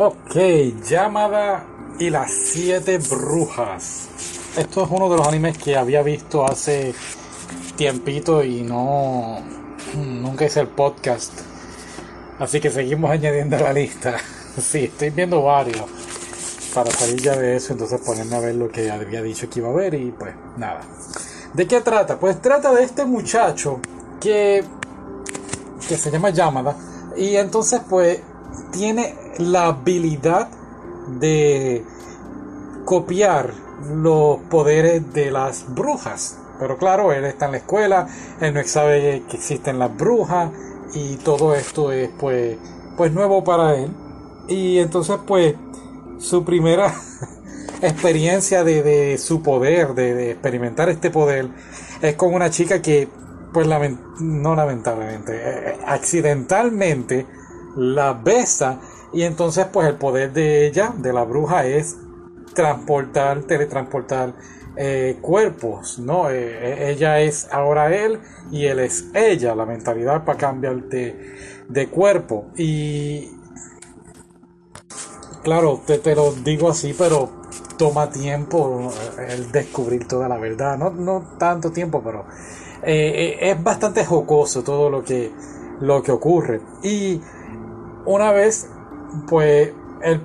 Ok, llamada y las siete brujas. Esto es uno de los animes que había visto hace tiempito y no nunca hice el podcast. Así que seguimos añadiendo a la lista. Sí, estoy viendo varios para salir ya de eso, entonces ponerme a ver lo que había dicho que iba a ver y pues nada. ¿De qué trata? Pues trata de este muchacho que que se llama Yamada y entonces pues tiene la habilidad de copiar los poderes de las brujas. Pero claro, él está en la escuela, él no sabe que existen las brujas y todo esto es pues, pues nuevo para él. Y entonces pues su primera experiencia de, su poder, de, experimentar este poder, es con una chica que pues no lamentablemente, eh, accidentalmente la besa y entonces pues el poder de ella, de la bruja, es transportar, teletransportar eh, cuerpos, ¿no? Eh, eh, ella es ahora él y él es ella, la mentalidad para cambiar de, de cuerpo. Y claro, te, te, lo digo así, pero toma tiempo el descubrir toda la verdad, no, no tanto tiempo, pero es bastante jocoso todo lo que, lo que ocurre. Y una vez, pues, él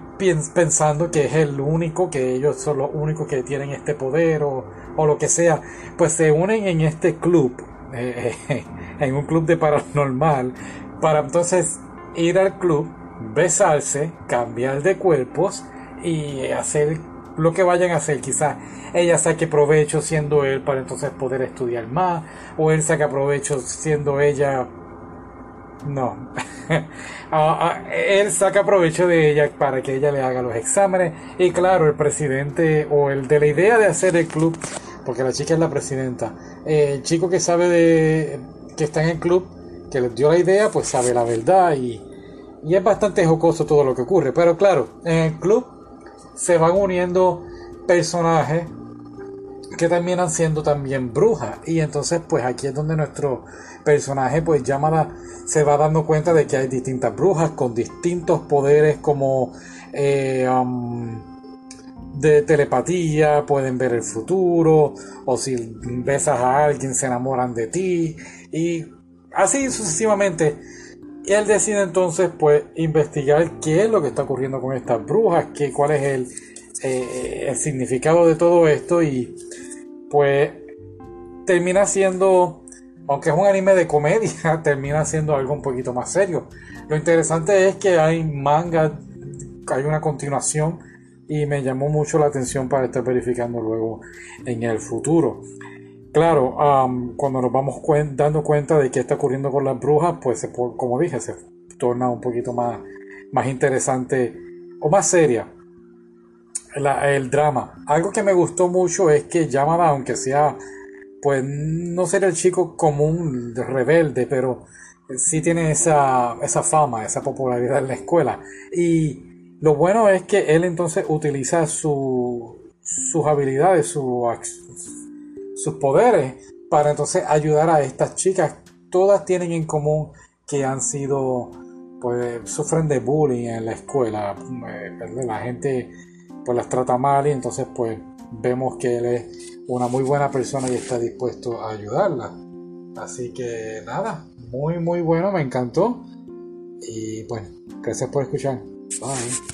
pensando que es el único, que ellos son los únicos que tienen este poder o, lo que sea, pues se unen en este club, en un club de paranormal, para entonces ir al club, besarse, cambiar de cuerpos y hacer lo que vayan a hacer. Quizás ella saque provecho siendo él para entonces poder estudiar más, o él saque provecho siendo ella no. Ah, ah, él saca provecho de ella para que ella le haga los exámenes. Y claro, el presidente o el de la idea de hacer el club, porque la chica es la presidenta, el chico que sabe de que está en el club, que le dio la idea, pues sabe la verdad y, y es bastante jocoso todo lo que ocurre. Pero claro, en el club se van uniendo personajes que terminan siendo también brujas. Y entonces, pues aquí es donde nuestro personaje, pues llama se va dando cuenta de que hay distintas brujas con distintos poderes como eh, de telepatía, pueden ver el futuro, o si besas a alguien se enamoran de ti, y así sucesivamente. Y él decide entonces, pues, investigar qué es lo que está ocurriendo con estas brujas, qué, cuál es el, eh, el significado de todo esto y pues termina siendo, aunque es un anime de comedia, termina siendo algo un poquito más serio. Lo interesante es que hay manga, hay una continuación y me llamó mucho la atención para estar verificando luego en el futuro. Claro, cuando nos vamos dando cuenta de qué está ocurriendo con las brujas, pues como dije, se torna un poquito más, más interesante o más seria el drama. Algo que me gustó mucho es que Yamada, aunque sea, pues no ser el chico común, rebelde, pero sí tiene esa, esa fama, esa popularidad en la escuela. Y lo bueno es que él entonces utiliza su, sus habilidades, su, sus poderes para entonces ayudar a estas chicas. Todas tienen en común que han sido, pues, sufren de bullying en la escuela. Eh, la gente pues las trata mal y entonces pues vemos que él es una muy buena persona y está dispuesto a ayudarla. Así que nada, muy muy bueno, me encantó. Y bueno, gracias por escuchar. Bye.